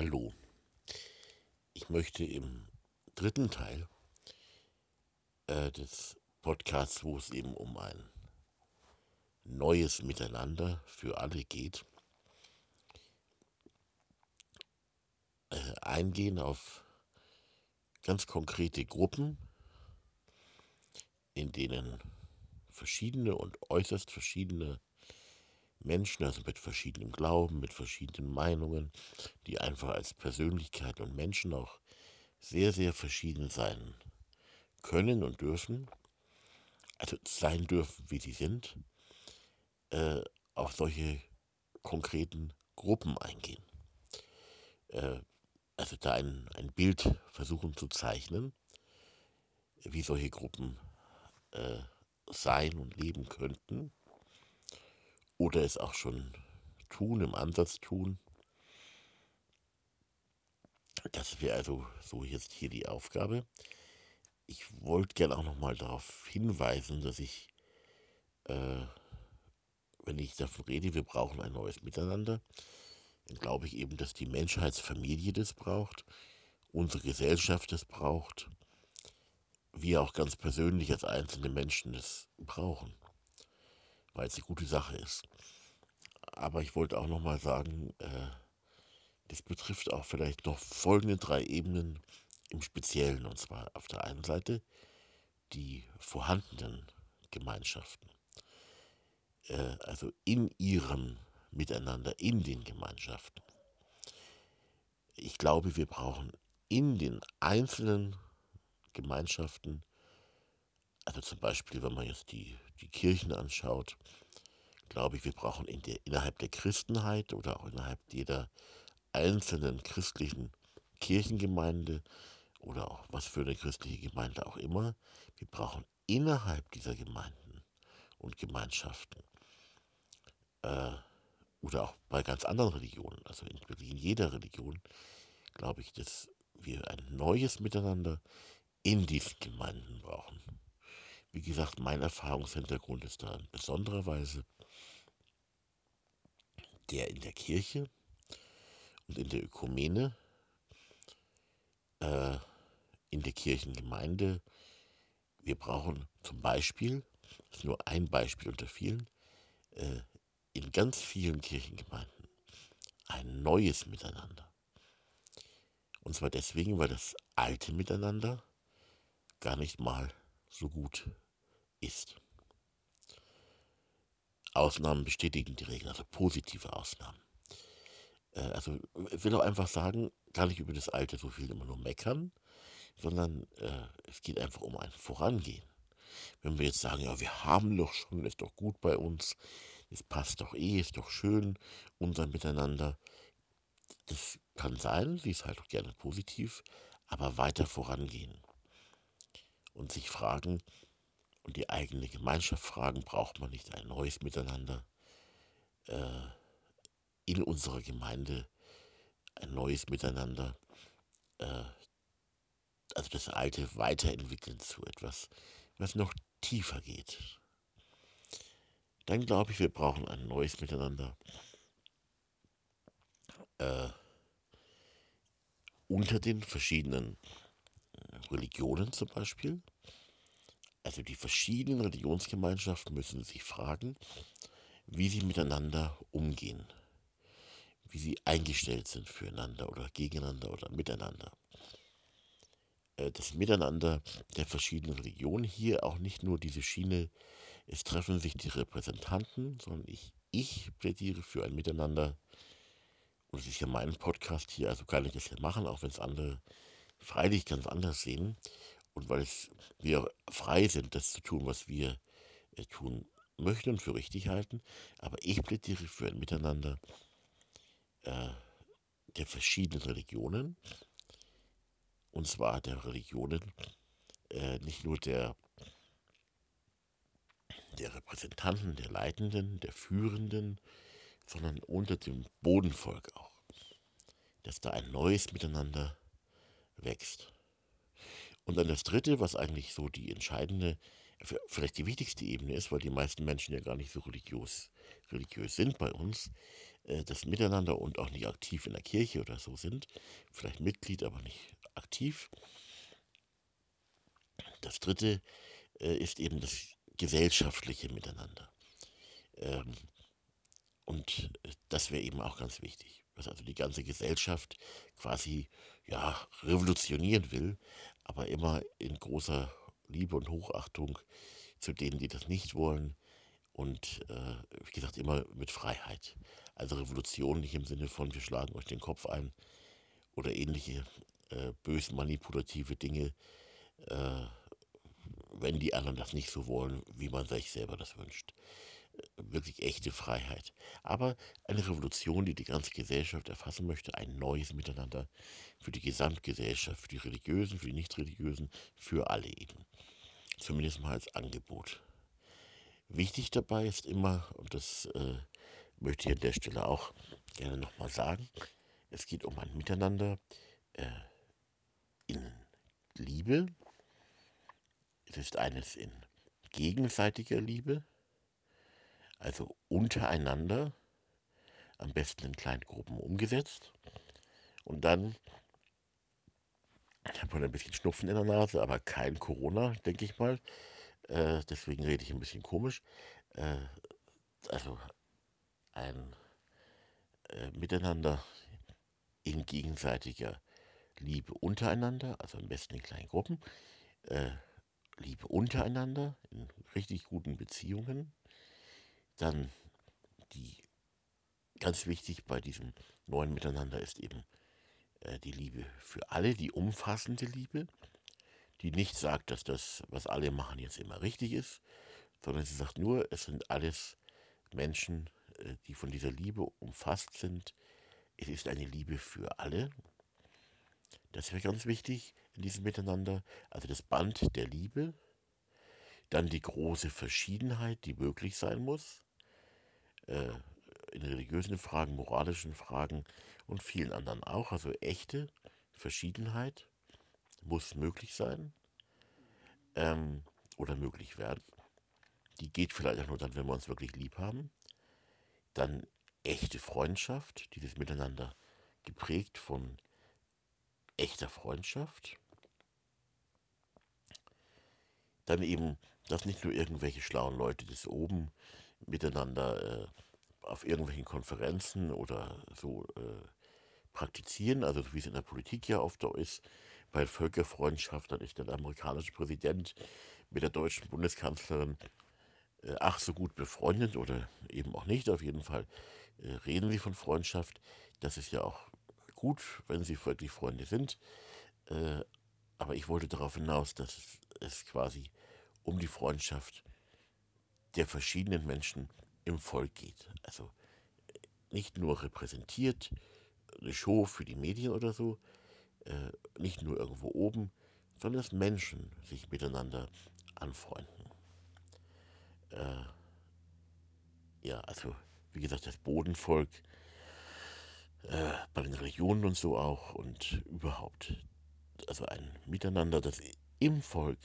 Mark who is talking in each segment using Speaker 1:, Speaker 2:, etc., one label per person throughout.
Speaker 1: Hallo. Ich möchte im dritten Teil äh, des Podcasts, wo es eben um ein neues Miteinander für alle geht, äh, eingehen auf ganz konkrete Gruppen, in denen verschiedene und äußerst verschiedene Menschen, also mit verschiedenem Glauben, mit verschiedenen Meinungen, die einfach als Persönlichkeit und Menschen auch sehr, sehr verschieden sein können und dürfen, also sein dürfen, wie sie sind, äh, auf solche konkreten Gruppen eingehen. Äh, also da ein, ein Bild versuchen zu zeichnen, wie solche Gruppen äh, sein und leben könnten oder es auch schon tun, im Ansatz tun. Das wäre also so jetzt hier die Aufgabe. Ich wollte gerne auch nochmal darauf hinweisen, dass ich, äh, wenn ich davon rede, wir brauchen ein neues Miteinander, dann glaube ich eben, dass die Menschheitsfamilie das braucht, unsere Gesellschaft das braucht, wir auch ganz persönlich als einzelne Menschen das brauchen weil es eine gute Sache ist. Aber ich wollte auch nochmal sagen, äh, das betrifft auch vielleicht noch folgende drei Ebenen im Speziellen. Und zwar auf der einen Seite die vorhandenen Gemeinschaften. Äh, also in ihrem Miteinander, in den Gemeinschaften. Ich glaube, wir brauchen in den einzelnen Gemeinschaften, also zum Beispiel, wenn man jetzt die die Kirchen anschaut, glaube ich, wir brauchen in der, innerhalb der Christenheit oder auch innerhalb jeder einzelnen christlichen Kirchengemeinde oder auch was für eine christliche Gemeinde auch immer, wir brauchen innerhalb dieser Gemeinden und Gemeinschaften äh, oder auch bei ganz anderen Religionen, also in, in jeder Religion, glaube ich, dass wir ein neues Miteinander in diesen Gemeinden brauchen. Wie gesagt, mein Erfahrungshintergrund ist da in besonderer Weise der in der Kirche und in der Ökumene, äh, in der Kirchengemeinde. Wir brauchen zum Beispiel, das ist nur ein Beispiel unter vielen, äh, in ganz vielen Kirchengemeinden ein neues Miteinander. Und zwar deswegen, weil das alte Miteinander gar nicht mal so gut ist. Ausnahmen bestätigen die Regel, also positive Ausnahmen. Äh, also ich will auch einfach sagen, gar nicht über das Alte so viel immer nur meckern, sondern äh, es geht einfach um ein Vorangehen. Wenn wir jetzt sagen, ja, wir haben doch schon, ist doch gut bei uns, es passt doch eh, ist doch schön, unser Miteinander. Das kann sein, sie ist halt auch gerne positiv, aber weiter vorangehen und sich fragen, und die eigene Gemeinschaft fragen, braucht man nicht ein neues Miteinander äh, in unserer Gemeinde, ein neues Miteinander, äh, also das Alte weiterentwickeln zu etwas, was noch tiefer geht. Dann glaube ich, wir brauchen ein neues Miteinander äh, unter den verschiedenen Religionen zum Beispiel. Also die verschiedenen Religionsgemeinschaften müssen sich fragen, wie sie miteinander umgehen, wie sie eingestellt sind füreinander oder gegeneinander oder miteinander. Äh, das Miteinander der verschiedenen Religionen hier auch nicht nur diese Schiene, es treffen sich die Repräsentanten, sondern ich, ich plädiere für ein Miteinander. Und es ist ja mein Podcast hier, also kann ich das ja machen, auch wenn es andere freilich ganz anders sehen und weil es, wir frei sind, das zu tun, was wir äh, tun möchten und für richtig halten. Aber ich plädiere für ein Miteinander äh, der verschiedenen Religionen. Und zwar der Religionen, äh, nicht nur der, der Repräsentanten, der Leitenden, der Führenden, sondern unter dem Bodenvolk auch. Dass da ein neues Miteinander wächst. Und dann das Dritte, was eigentlich so die entscheidende, vielleicht die wichtigste Ebene ist, weil die meisten Menschen ja gar nicht so religiös, religiös sind bei uns, äh, das Miteinander und auch nicht aktiv in der Kirche oder so sind. Vielleicht Mitglied, aber nicht aktiv. Das dritte äh, ist eben das gesellschaftliche Miteinander. Ähm, und äh, das wäre eben auch ganz wichtig, was also die ganze Gesellschaft quasi ja, revolutionieren will, aber immer in großer Liebe und Hochachtung zu denen, die das nicht wollen. Und äh, wie gesagt, immer mit Freiheit. Also Revolution nicht im Sinne von, wir schlagen euch den Kopf ein oder ähnliche äh, bös manipulative Dinge, äh, wenn die anderen das nicht so wollen, wie man sich selber das wünscht. Wirklich echte Freiheit. Aber eine Revolution, die die ganze Gesellschaft erfassen möchte, ein neues Miteinander für die Gesamtgesellschaft, für die Religiösen, für die Nichtreligiösen, für alle eben. Zumindest mal als Angebot. Wichtig dabei ist immer, und das äh, möchte ich an der Stelle auch gerne nochmal sagen, es geht um ein Miteinander äh, in Liebe. Es ist eines in gegenseitiger Liebe, also untereinander, am besten in kleinen Gruppen umgesetzt. Und dann, ich habe ein bisschen Schnupfen in der Nase, aber kein Corona, denke ich mal. Äh, deswegen rede ich ein bisschen komisch. Äh, also ein äh, Miteinander in gegenseitiger Liebe untereinander, also am besten in kleinen Gruppen. Äh, Liebe untereinander, in richtig guten Beziehungen. Dann die ganz wichtig bei diesem neuen Miteinander ist eben äh, die Liebe für alle, die umfassende Liebe die nicht sagt, dass das, was alle machen, jetzt immer richtig ist, sondern sie sagt nur, es sind alles Menschen, äh, die von dieser Liebe umfasst sind. Es ist eine Liebe für alle. Das wäre ganz wichtig in diesem Miteinander. Also das Band der Liebe. Dann die große Verschiedenheit, die möglich sein muss. Äh, in religiösen Fragen, moralischen Fragen und vielen anderen auch. Also echte Verschiedenheit muss möglich sein ähm, oder möglich werden. Die geht vielleicht auch nur dann, wenn wir uns wirklich lieb haben. Dann echte Freundschaft, dieses Miteinander geprägt von echter Freundschaft. Dann eben, dass nicht nur irgendwelche schlauen Leute das oben miteinander äh, auf irgendwelchen Konferenzen oder so äh, praktizieren, also wie es in der Politik ja oft auch ist, bei Völkerfreundschaft, dann ist der amerikanische Präsident mit der deutschen Bundeskanzlerin äh, ach so gut befreundet oder eben auch nicht. Auf jeden Fall äh, reden sie von Freundschaft. Das ist ja auch gut, wenn sie wirklich Freunde sind. Äh, aber ich wollte darauf hinaus, dass es, es quasi um die Freundschaft der verschiedenen Menschen im Volk geht. Also nicht nur repräsentiert, eine Show für die Medien oder so, äh, nicht nur irgendwo oben, sondern dass Menschen sich miteinander anfreunden. Äh, ja, also wie gesagt, das Bodenvolk, äh, bei den Religionen und so auch und überhaupt. Also ein Miteinander, das im Volk,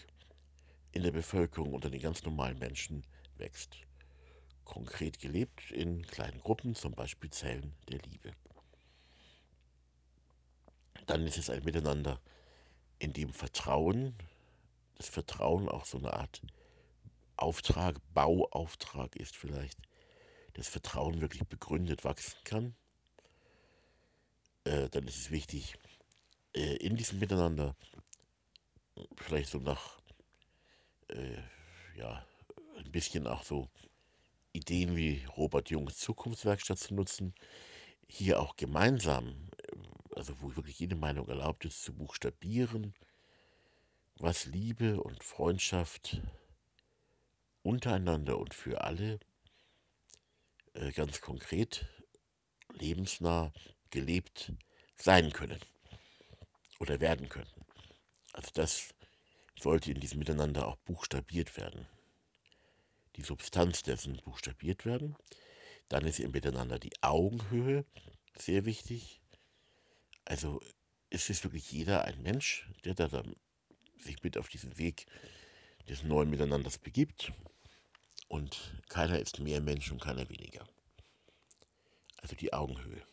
Speaker 1: in der Bevölkerung unter den ganz normalen Menschen wächst. Konkret gelebt in kleinen Gruppen, zum Beispiel Zellen der Liebe dann ist es ein Miteinander, in dem Vertrauen, das Vertrauen auch so eine Art Auftrag, Bauauftrag ist vielleicht, das Vertrauen wirklich begründet wachsen kann. Äh, dann ist es wichtig, äh, in diesem Miteinander vielleicht so nach, äh, ja, ein bisschen auch so Ideen wie Robert Jungs Zukunftswerkstatt zu nutzen, hier auch gemeinsam also wo wirklich jede Meinung erlaubt ist, zu buchstabieren, was Liebe und Freundschaft untereinander und für alle äh, ganz konkret lebensnah gelebt sein können oder werden können. Also das sollte in diesem Miteinander auch buchstabiert werden. Die Substanz dessen buchstabiert werden. Dann ist im Miteinander die Augenhöhe sehr wichtig. Also ist es wirklich jeder ein Mensch, der da sich mit auf diesen Weg des neuen Miteinanders begibt. Und keiner ist mehr Mensch und keiner weniger. Also die Augenhöhe.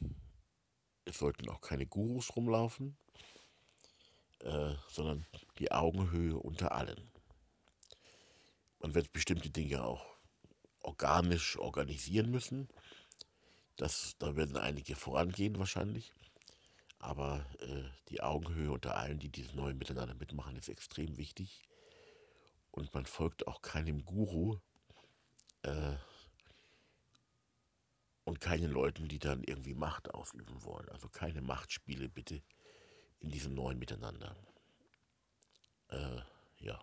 Speaker 1: Es sollten auch keine Gurus rumlaufen, äh, sondern die Augenhöhe unter allen. Man wird bestimmte Dinge auch organisch organisieren müssen. Das, da werden einige vorangehen wahrscheinlich. Aber äh, die Augenhöhe unter allen, die dieses neue Miteinander mitmachen, ist extrem wichtig. Und man folgt auch keinem Guru äh, und keinen Leuten, die dann irgendwie Macht ausüben wollen. Also keine Machtspiele bitte in diesem neuen Miteinander. Äh, ja.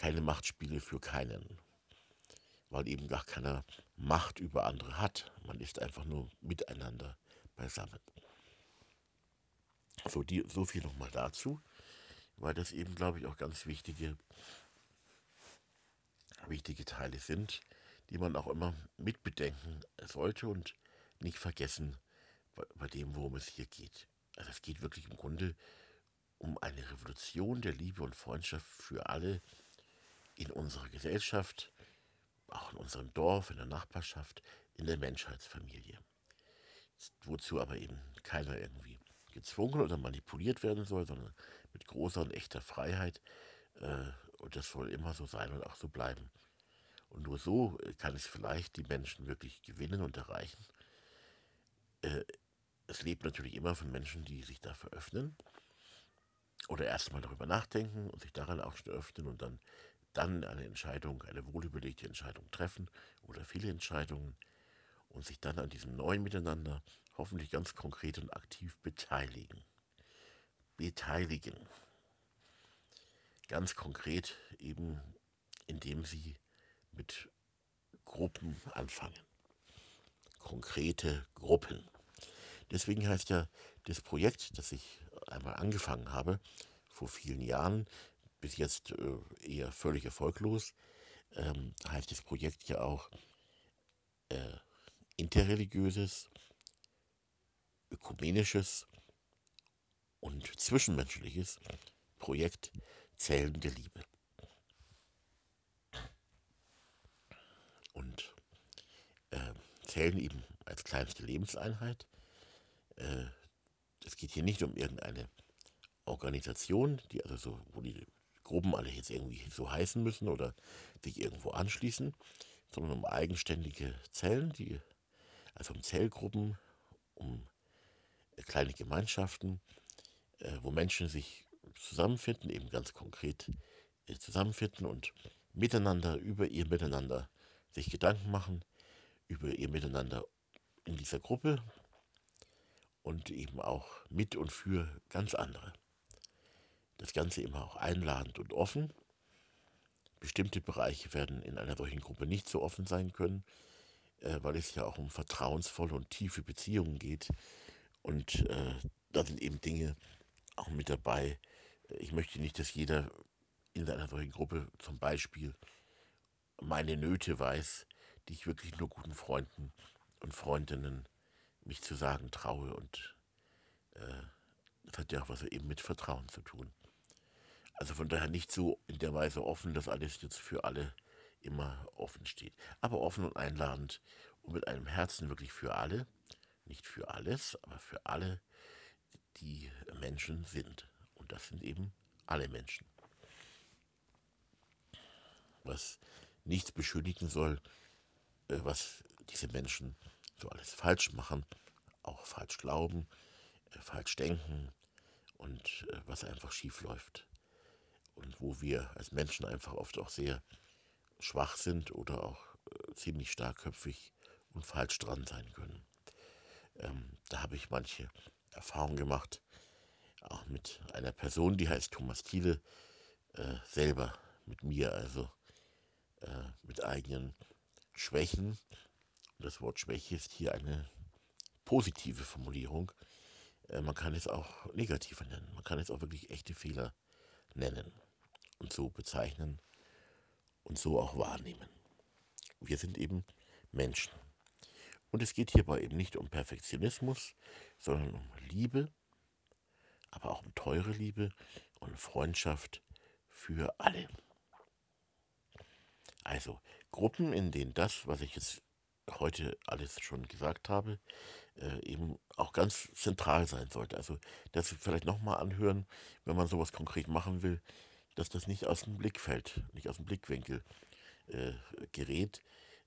Speaker 1: Keine Machtspiele für keinen. Weil eben gar keiner Macht über andere hat. Man ist einfach nur miteinander beisammen. So, die, so viel nochmal dazu, weil das eben, glaube ich, auch ganz wichtige, wichtige Teile sind, die man auch immer mitbedenken sollte und nicht vergessen bei, bei dem, worum es hier geht. Also es geht wirklich im Grunde um eine Revolution der Liebe und Freundschaft für alle in unserer Gesellschaft, auch in unserem Dorf, in der Nachbarschaft, in der Menschheitsfamilie. Wozu aber eben keiner irgendwie gezwungen oder manipuliert werden soll, sondern mit großer und echter Freiheit. Äh, und das soll immer so sein und auch so bleiben. Und nur so äh, kann es vielleicht die Menschen wirklich gewinnen und erreichen. Äh, es lebt natürlich immer von Menschen, die sich dafür öffnen oder erstmal darüber nachdenken und sich daran auch schon öffnen und dann, dann eine Entscheidung, eine wohlüberlegte Entscheidung treffen oder viele Entscheidungen und sich dann an diesem neuen Miteinander hoffentlich ganz konkret und aktiv beteiligen. Beteiligen. Ganz konkret eben, indem sie mit Gruppen anfangen. Konkrete Gruppen. Deswegen heißt ja das Projekt, das ich einmal angefangen habe, vor vielen Jahren, bis jetzt äh, eher völlig erfolglos, ähm, heißt das Projekt ja auch äh, interreligiöses ökumenisches und zwischenmenschliches Projekt Zellen der Liebe. Und äh, zählen eben als kleinste Lebenseinheit. Äh, es geht hier nicht um irgendeine Organisation, die also so, wo die Gruppen alle jetzt irgendwie so heißen müssen oder sich irgendwo anschließen, sondern um eigenständige Zellen, die, also um Zellgruppen, um kleine Gemeinschaften, äh, wo Menschen sich zusammenfinden, eben ganz konkret äh, zusammenfinden und miteinander, über ihr Miteinander sich Gedanken machen, über ihr Miteinander in dieser Gruppe und eben auch mit und für ganz andere. Das Ganze immer auch einladend und offen. Bestimmte Bereiche werden in einer solchen Gruppe nicht so offen sein können, äh, weil es ja auch um vertrauensvolle und tiefe Beziehungen geht, und äh, da sind eben Dinge auch mit dabei. Ich möchte nicht, dass jeder in einer solchen Gruppe zum Beispiel meine Nöte weiß, die ich wirklich nur guten Freunden und Freundinnen mich zu sagen traue. Und äh, das hat ja auch was eben mit Vertrauen zu tun. Also von daher nicht so in der Weise offen, dass alles jetzt für alle immer offen steht. Aber offen und einladend und mit einem Herzen wirklich für alle nicht für alles, aber für alle, die Menschen sind. Und das sind eben alle Menschen. Was nichts beschönigen soll, äh, was diese Menschen so alles falsch machen, auch falsch glauben, äh, falsch denken und äh, was einfach schief läuft. Wo wir als Menschen einfach oft auch sehr schwach sind oder auch ziemlich starkköpfig und falsch dran sein können. Ähm, da habe ich manche Erfahrungen gemacht, auch mit einer Person, die heißt Thomas Thiele, äh, selber mit mir, also äh, mit eigenen Schwächen. Das Wort Schwäche ist hier eine positive Formulierung. Äh, man kann es auch negativer nennen. Man kann es auch wirklich echte Fehler nennen und so bezeichnen und so auch wahrnehmen. Wir sind eben Menschen. Und es geht hierbei eben nicht um Perfektionismus, sondern um Liebe, aber auch um teure Liebe und Freundschaft für alle. Also Gruppen, in denen das, was ich jetzt heute alles schon gesagt habe, äh, eben auch ganz zentral sein sollte. Also das vielleicht nochmal anhören, wenn man sowas konkret machen will, dass das nicht aus dem Blickfeld, nicht aus dem Blickwinkel äh, gerät.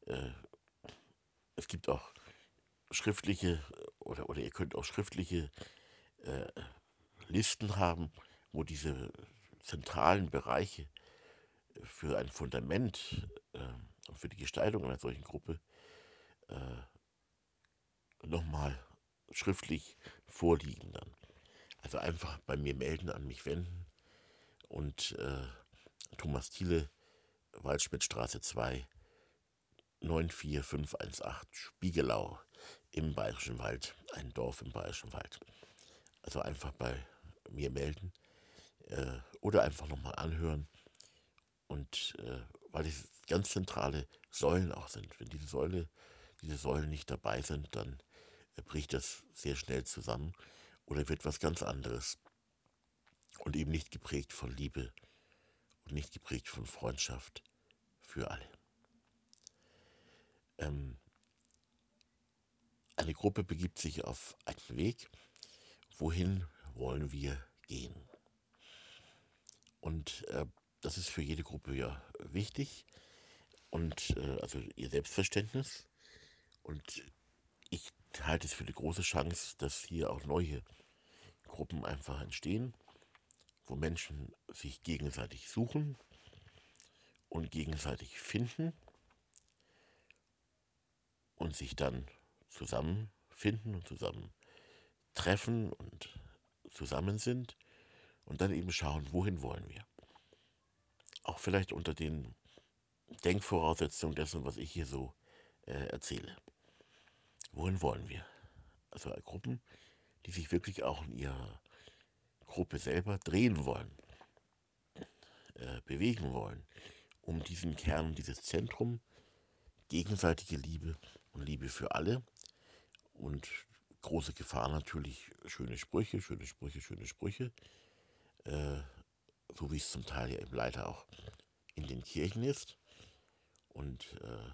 Speaker 1: Äh, es gibt auch schriftliche oder, oder ihr könnt auch schriftliche äh, Listen haben, wo diese zentralen Bereiche für ein Fundament äh, und für die Gestaltung einer solchen Gruppe äh, nochmal schriftlich vorliegen dann. Also einfach bei mir melden, an mich wenden und äh, Thomas Thiele, Waldschmidtstraße 2, 94518 Spiegelau im Bayerischen Wald, ein Dorf im Bayerischen Wald. Also einfach bei mir melden äh, oder einfach nochmal anhören. Und äh, weil es ganz zentrale Säulen auch sind. Wenn diese Säule, diese Säulen nicht dabei sind, dann äh, bricht das sehr schnell zusammen oder wird was ganz anderes. Und eben nicht geprägt von Liebe und nicht geprägt von Freundschaft für alle. Ähm, eine Gruppe begibt sich auf einen Weg. Wohin wollen wir gehen? Und äh, das ist für jede Gruppe ja wichtig und äh, also ihr Selbstverständnis. Und ich halte es für eine große Chance, dass hier auch neue Gruppen einfach entstehen, wo Menschen sich gegenseitig suchen und gegenseitig finden und sich dann zusammenfinden und zusammen treffen und zusammen sind und dann eben schauen, wohin wollen wir. Auch vielleicht unter den Denkvoraussetzungen dessen, was ich hier so äh, erzähle. Wohin wollen wir? Also Gruppen, die sich wirklich auch in ihrer Gruppe selber drehen wollen, äh, bewegen wollen, um diesen Kern, dieses Zentrum, gegenseitige Liebe und Liebe für alle und große Gefahr natürlich schöne Sprüche, schöne Sprüche, schöne Sprüche, äh, so wie es zum Teil ja eben leider auch in den Kirchen ist. Und äh,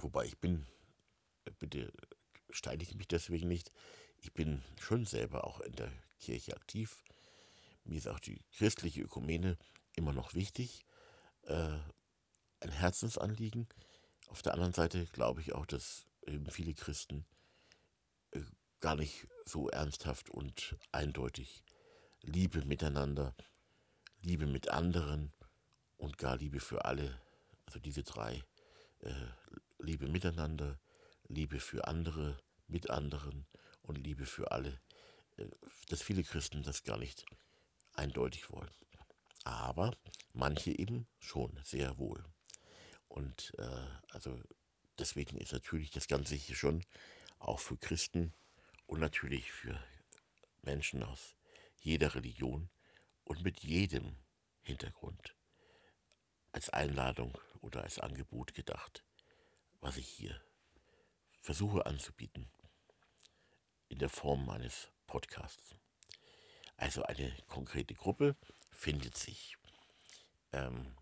Speaker 1: wobei ich bin, bitte steinige mich deswegen nicht, ich bin schon selber auch in der Kirche aktiv. Mir ist auch die christliche Ökumene immer noch wichtig, äh, ein Herzensanliegen. Auf der anderen Seite glaube ich auch, dass eben viele Christen äh, gar nicht so ernsthaft und eindeutig Liebe miteinander, Liebe mit anderen und gar Liebe für alle, also diese drei, äh, Liebe miteinander, Liebe für andere, mit anderen und Liebe für alle, dass viele Christen das gar nicht eindeutig wollen. Aber manche eben schon, sehr wohl. Und äh, also deswegen ist natürlich das Ganze hier schon auch für Christen und natürlich für Menschen aus jeder Religion und mit jedem Hintergrund als Einladung oder als Angebot gedacht, was ich hier versuche anzubieten in der Form eines Podcasts. Also eine konkrete Gruppe findet sich. Ähm,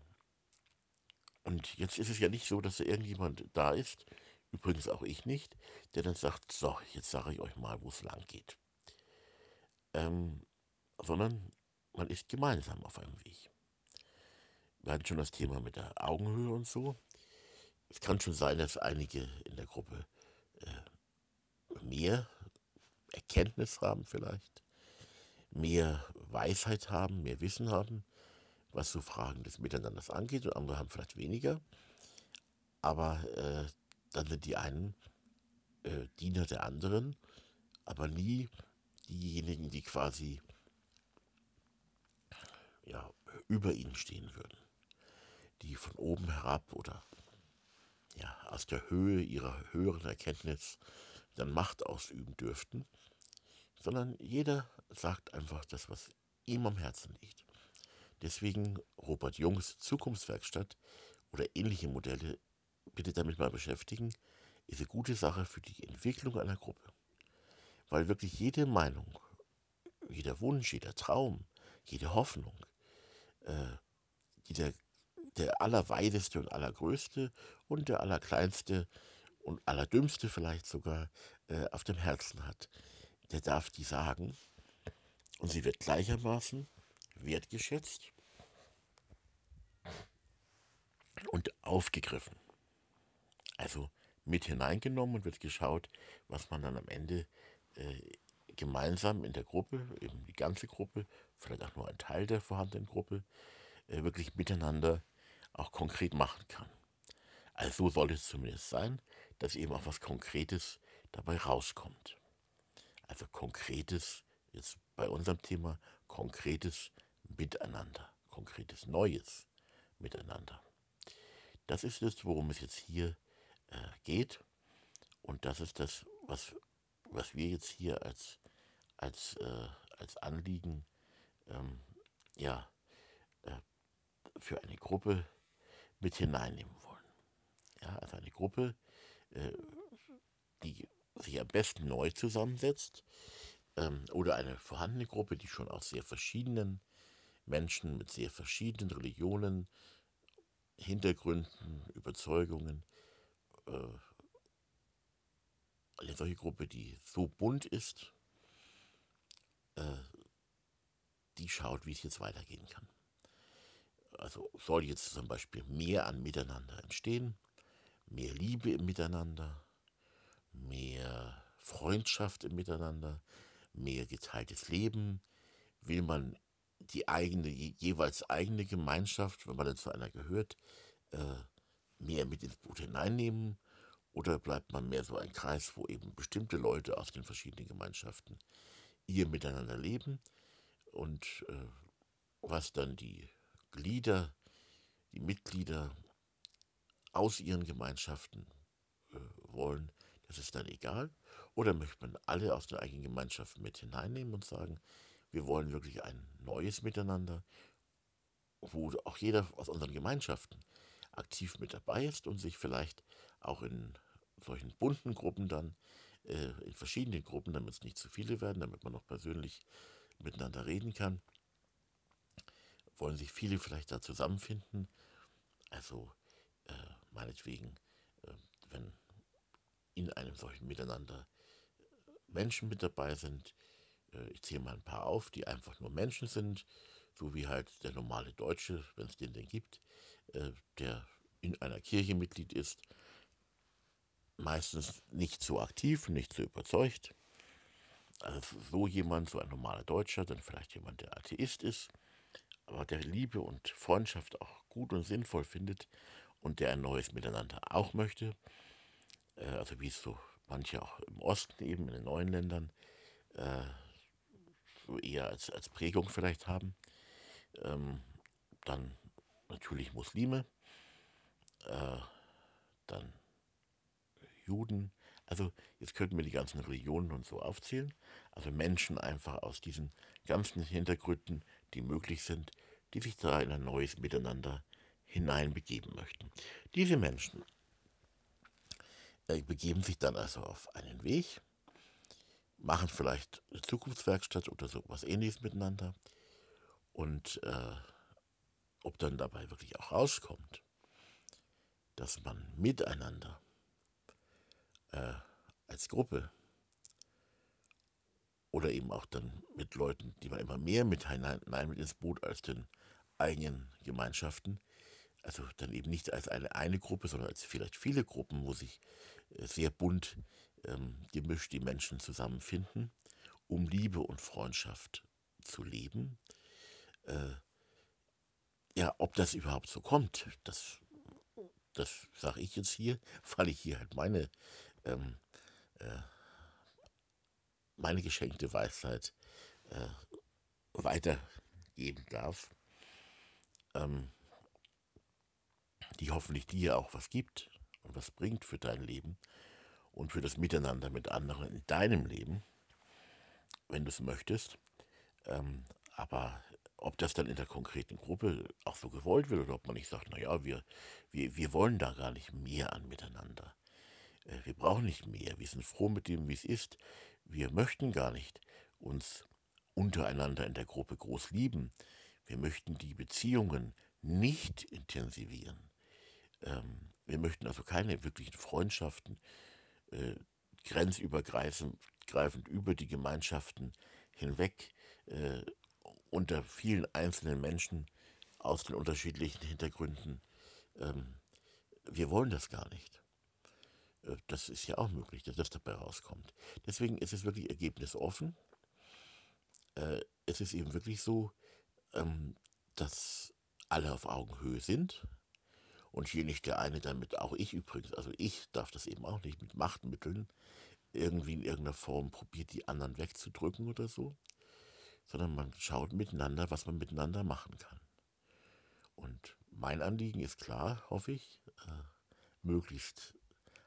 Speaker 1: und jetzt ist es ja nicht so, dass da irgendjemand da ist, übrigens auch ich nicht, der dann sagt, so, jetzt sage ich euch mal, wo es lang geht. Ähm, sondern man ist gemeinsam auf einem Weg. Wir hatten schon das Thema mit der Augenhöhe und so. Es kann schon sein, dass einige in der Gruppe äh, mehr Erkenntnis haben vielleicht, mehr Weisheit haben, mehr Wissen haben, was so Fragen des Miteinanders angeht und andere haben vielleicht weniger. Aber äh, dann sind die einen äh, Diener der anderen, aber nie diejenigen, die quasi ja, über ihnen stehen würden, die von oben herab oder ja, aus der Höhe ihrer höheren Erkenntnis dann Macht ausüben dürften, sondern jeder sagt einfach das, was ihm am Herzen liegt. Deswegen Robert Jungs Zukunftswerkstatt oder ähnliche Modelle bitte damit mal beschäftigen, ist eine gute Sache für die Entwicklung einer Gruppe. Weil wirklich jede Meinung, jeder Wunsch, jeder Traum, jede Hoffnung, äh, jeder der Allerweiseste und Allergrößte und der Allerkleinste und Allerdümmste vielleicht sogar äh, auf dem Herzen hat. Der darf die sagen und sie wird gleichermaßen wertgeschätzt und aufgegriffen. Also mit hineingenommen und wird geschaut, was man dann am Ende äh, gemeinsam in der Gruppe, eben die ganze Gruppe, vielleicht auch nur ein Teil der vorhandenen Gruppe, äh, wirklich miteinander auch konkret machen kann. Also so soll es zumindest sein, dass eben auch was Konkretes dabei rauskommt. Also konkretes, jetzt bei unserem Thema, konkretes Miteinander, konkretes Neues Miteinander. Das ist es, worum es jetzt hier äh, geht. Und das ist das, was, was wir jetzt hier als, als, äh, als Anliegen ähm, ja, äh, für eine Gruppe mit hineinnehmen wollen. Ja, also eine Gruppe, äh, die sich am besten neu zusammensetzt ähm, oder eine vorhandene Gruppe, die schon aus sehr verschiedenen Menschen mit sehr verschiedenen Religionen, Hintergründen, Überzeugungen, äh, eine solche Gruppe, die so bunt ist, äh, die schaut, wie es jetzt weitergehen kann. Also soll jetzt zum Beispiel mehr an Miteinander entstehen, mehr Liebe im Miteinander, mehr Freundschaft im Miteinander, mehr geteiltes Leben, will man die eigene, jeweils eigene Gemeinschaft, wenn man dann zu einer gehört, äh, mehr mit ins Boot hineinnehmen? Oder bleibt man mehr so ein Kreis, wo eben bestimmte Leute aus den verschiedenen Gemeinschaften ihr miteinander leben? Und äh, was dann die Glieder, die Mitglieder aus ihren Gemeinschaften äh, wollen, ist dann egal. Oder möchte man alle aus der eigenen Gemeinschaft mit hineinnehmen und sagen, wir wollen wirklich ein neues Miteinander, wo auch jeder aus unseren Gemeinschaften aktiv mit dabei ist und sich vielleicht auch in solchen bunten Gruppen dann, äh, in verschiedenen Gruppen, damit es nicht zu viele werden, damit man noch persönlich miteinander reden kann, wollen sich viele vielleicht da zusammenfinden. Also äh, meinetwegen, äh, wenn in einem solchen Miteinander Menschen mit dabei sind, äh, ich zähle mal ein paar auf, die einfach nur Menschen sind, so wie halt der normale Deutsche, wenn es den denn gibt, äh, der in einer Kirche Mitglied ist, meistens nicht so aktiv, nicht so überzeugt. Also so jemand, so ein normaler Deutscher, dann vielleicht jemand, der Atheist ist, aber der Liebe und Freundschaft auch gut und sinnvoll findet und der ein neues Miteinander auch möchte. Äh, also wie es so manche auch im Osten eben in den neuen Ländern äh, so eher als, als Prägung vielleicht haben. Ähm, dann natürlich Muslime, äh, dann Juden. Also jetzt könnten wir die ganzen Religionen und so aufzählen. Also Menschen einfach aus diesen ganzen Hintergründen, die möglich sind, die sich da in ein neues Miteinander hineinbegeben möchten. Diese Menschen begeben sich dann also auf einen Weg, machen vielleicht eine Zukunftswerkstatt oder so was ähnliches miteinander und äh, ob dann dabei wirklich auch rauskommt, dass man miteinander äh, als Gruppe oder eben auch dann mit Leuten, die man immer mehr mit hinein, mit ins Boot als den eigenen Gemeinschaften, also dann eben nicht als eine, eine Gruppe, sondern als vielleicht viele Gruppen, wo sich sehr bunt ähm, gemischt die Menschen zusammenfinden, um Liebe und Freundschaft zu leben. Äh, ja, ob das überhaupt so kommt, das, das sage ich jetzt hier, weil ich hier halt meine, ähm, äh, meine geschenkte Weisheit äh, weitergeben darf. Ähm, die hoffentlich dir auch was gibt und was bringt für dein Leben und für das Miteinander mit anderen in deinem Leben, wenn du es möchtest. Ähm, aber ob das dann in der konkreten Gruppe auch so gewollt wird oder ob man nicht sagt, naja, wir, wir, wir wollen da gar nicht mehr an miteinander. Äh, wir brauchen nicht mehr. Wir sind froh mit dem, wie es ist. Wir möchten gar nicht uns untereinander in der Gruppe groß lieben. Wir möchten die Beziehungen nicht intensivieren. Ähm, wir möchten also keine wirklichen Freundschaften äh, grenzübergreifend über die Gemeinschaften hinweg äh, unter vielen einzelnen Menschen aus den unterschiedlichen Hintergründen. Ähm, wir wollen das gar nicht. Äh, das ist ja auch möglich, dass das dabei rauskommt. Deswegen ist es wirklich ergebnisoffen. Äh, es ist eben wirklich so, ähm, dass alle auf Augenhöhe sind. Und hier nicht der eine damit, auch ich übrigens, also ich darf das eben auch nicht mit Machtmitteln irgendwie in irgendeiner Form probiert, die anderen wegzudrücken oder so, sondern man schaut miteinander, was man miteinander machen kann. Und mein Anliegen ist klar, hoffe ich, äh, möglichst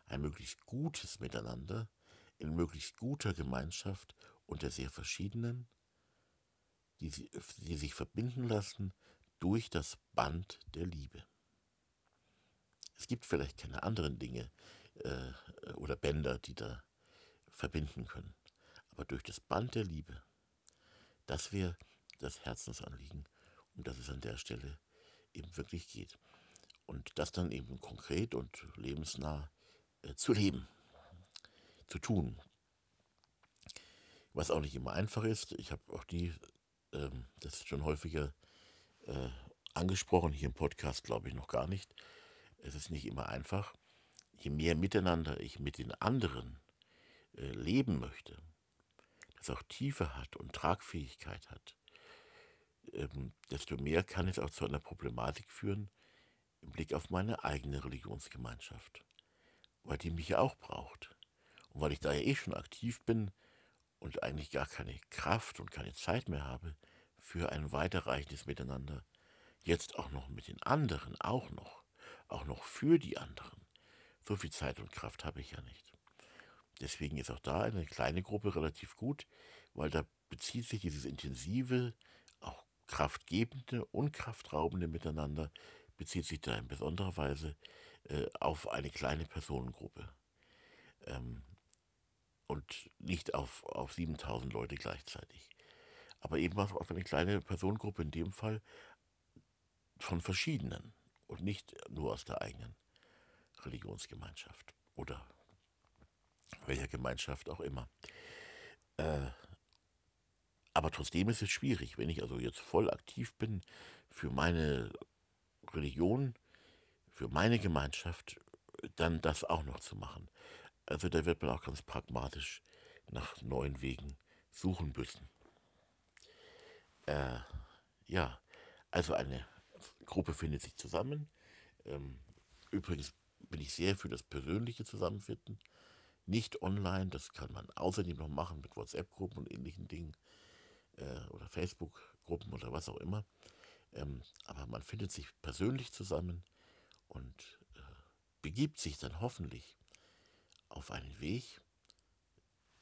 Speaker 1: ein möglichst gutes Miteinander in möglichst guter Gemeinschaft unter sehr verschiedenen, die, die sich verbinden lassen durch das Band der Liebe. Es gibt vielleicht keine anderen Dinge äh, oder Bänder, die da verbinden können, aber durch das Band der Liebe, das wäre das Herzensanliegen, um das es an der Stelle eben wirklich geht. Und das dann eben konkret und lebensnah äh, zu leben, zu tun. Was auch nicht immer einfach ist. Ich habe auch die, ähm, das schon häufiger äh, angesprochen, hier im Podcast glaube ich noch gar nicht. Es ist nicht immer einfach. Je mehr miteinander ich mit den anderen äh, leben möchte, das auch Tiefe hat und Tragfähigkeit hat, ähm, desto mehr kann es auch zu einer Problematik führen im Blick auf meine eigene Religionsgemeinschaft weil die mich ja auch braucht. Und weil ich da ja eh schon aktiv bin und eigentlich gar keine Kraft und keine Zeit mehr habe für ein weiterreichendes Miteinander, jetzt auch noch mit den anderen, auch noch, auch noch für die anderen. So viel Zeit und Kraft habe ich ja nicht. Deswegen ist auch da eine kleine Gruppe relativ gut, weil da bezieht sich dieses intensive, auch kraftgebende und kraftraubende Miteinander, bezieht sich da in besonderer Weise äh, auf eine kleine Personengruppe. Ähm, und nicht auf, auf 7000 Leute gleichzeitig. Aber eben auf eine kleine Personengruppe, in dem Fall von verschiedenen und nicht nur aus der eigenen Religionsgemeinschaft oder welcher Gemeinschaft auch immer. Äh, aber trotzdem ist es schwierig, wenn ich also jetzt voll aktiv bin für meine Religion, für meine Gemeinschaft dann das auch noch zu machen. Also da wird man auch ganz pragmatisch nach neuen Wegen suchen müssen. Äh, ja, also eine Gruppe findet sich zusammen. Ähm, übrigens bin ich sehr für das persönliche Zusammenfinden. Nicht online, das kann man außerdem noch machen mit WhatsApp-Gruppen und ähnlichen Dingen äh, oder Facebook-Gruppen oder was auch immer. Ähm, aber man findet sich persönlich zusammen und äh, begibt sich dann hoffentlich auf einen Weg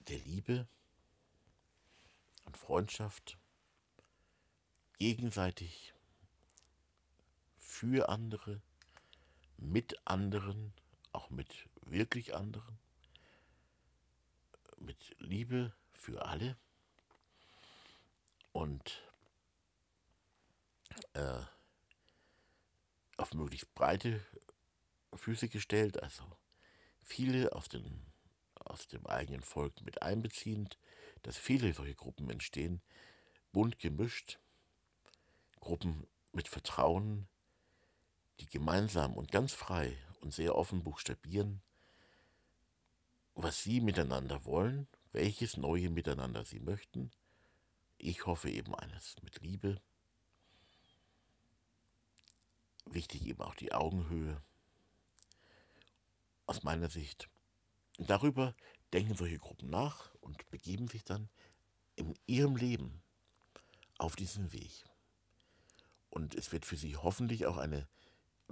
Speaker 1: der Liebe und Freundschaft, gegenseitig für andere, mit anderen, auch mit wirklich anderen, mit Liebe für alle. Und äh, auf möglichst breite Füße gestellt, also viele aus, den, aus dem eigenen Volk mit einbeziehend, dass viele solche Gruppen entstehen, bunt gemischt, Gruppen mit Vertrauen, die gemeinsam und ganz frei und sehr offen buchstabieren, was sie miteinander wollen, welches neue Miteinander sie möchten. Ich hoffe eben eines mit Liebe wichtig eben auch die Augenhöhe aus meiner Sicht. Darüber denken solche Gruppen nach und begeben sich dann in ihrem Leben auf diesen Weg. Und es wird für sie hoffentlich auch eine,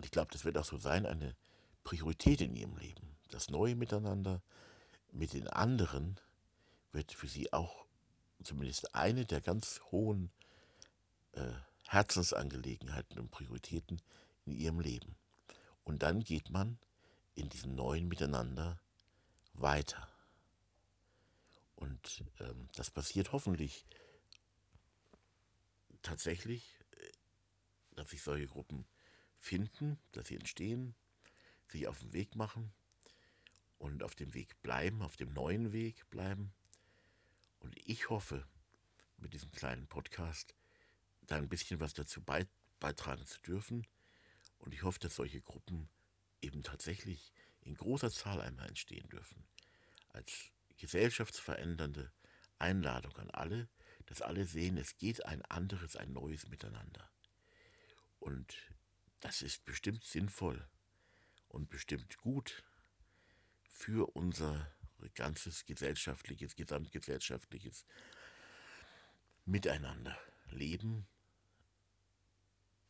Speaker 1: und ich glaube, das wird auch so sein, eine Priorität in ihrem Leben. Das neue Miteinander mit den anderen wird für sie auch zumindest eine der ganz hohen äh, Herzensangelegenheiten und Prioritäten in ihrem Leben. Und dann geht man in diesem neuen Miteinander weiter. Und ähm, das passiert hoffentlich tatsächlich, äh, dass sich solche Gruppen finden, dass sie entstehen, sich auf den Weg machen und auf dem Weg bleiben, auf dem neuen Weg bleiben. Und ich hoffe, mit diesem kleinen Podcast da ein bisschen was dazu beitragen zu dürfen. Und ich hoffe, dass solche Gruppen eben tatsächlich in großer Zahl einmal entstehen dürfen. Als gesellschaftsverändernde Einladung an alle, dass alle sehen, es geht ein anderes, ein neues Miteinander. Und das ist bestimmt sinnvoll und bestimmt gut für unser ganzes gesellschaftliches, gesamtgesellschaftliches Miteinander leben,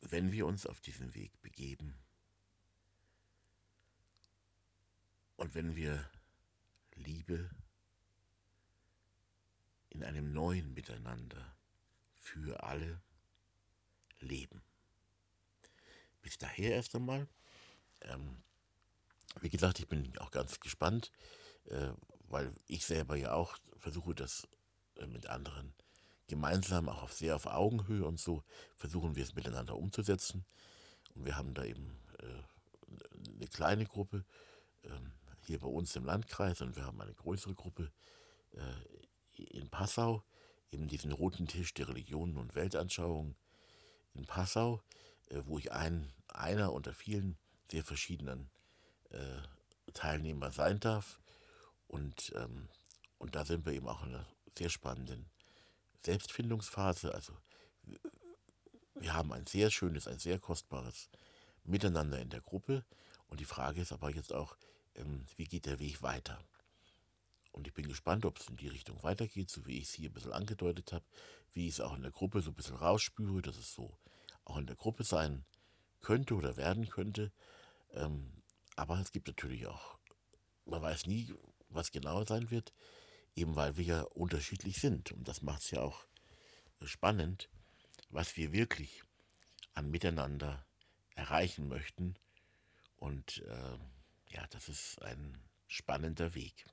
Speaker 1: wenn wir uns auf diesen Weg begeben und wenn wir Liebe in einem neuen Miteinander für alle leben. Bis daher erst einmal. Ähm, wie gesagt, ich bin auch ganz gespannt, äh, weil ich selber ja auch versuche, das äh, mit anderen gemeinsam, auch auf sehr auf Augenhöhe und so, versuchen wir es miteinander umzusetzen. Und wir haben da eben äh, eine kleine Gruppe ähm, hier bei uns im Landkreis und wir haben eine größere Gruppe äh, in Passau, eben diesen roten Tisch der Religionen und Weltanschauungen in Passau, wo ich ein, einer unter vielen sehr verschiedenen äh, Teilnehmer sein darf. Und, ähm, und da sind wir eben auch in einer sehr spannenden Selbstfindungsphase. Also wir haben ein sehr schönes, ein sehr kostbares Miteinander in der Gruppe. Und die Frage ist aber jetzt auch, ähm, wie geht der Weg weiter? Und ich bin gespannt, ob es in die Richtung weitergeht, so wie ich es hier ein bisschen angedeutet habe, wie ich es auch in der Gruppe so ein bisschen rausspüre, dass es so auch in der Gruppe sein könnte oder werden könnte. Ähm, aber es gibt natürlich auch, man weiß nie, was genau sein wird, eben weil wir ja unterschiedlich sind. Und das macht es ja auch spannend, was wir wirklich an Miteinander erreichen möchten. Und äh, ja, das ist ein spannender Weg.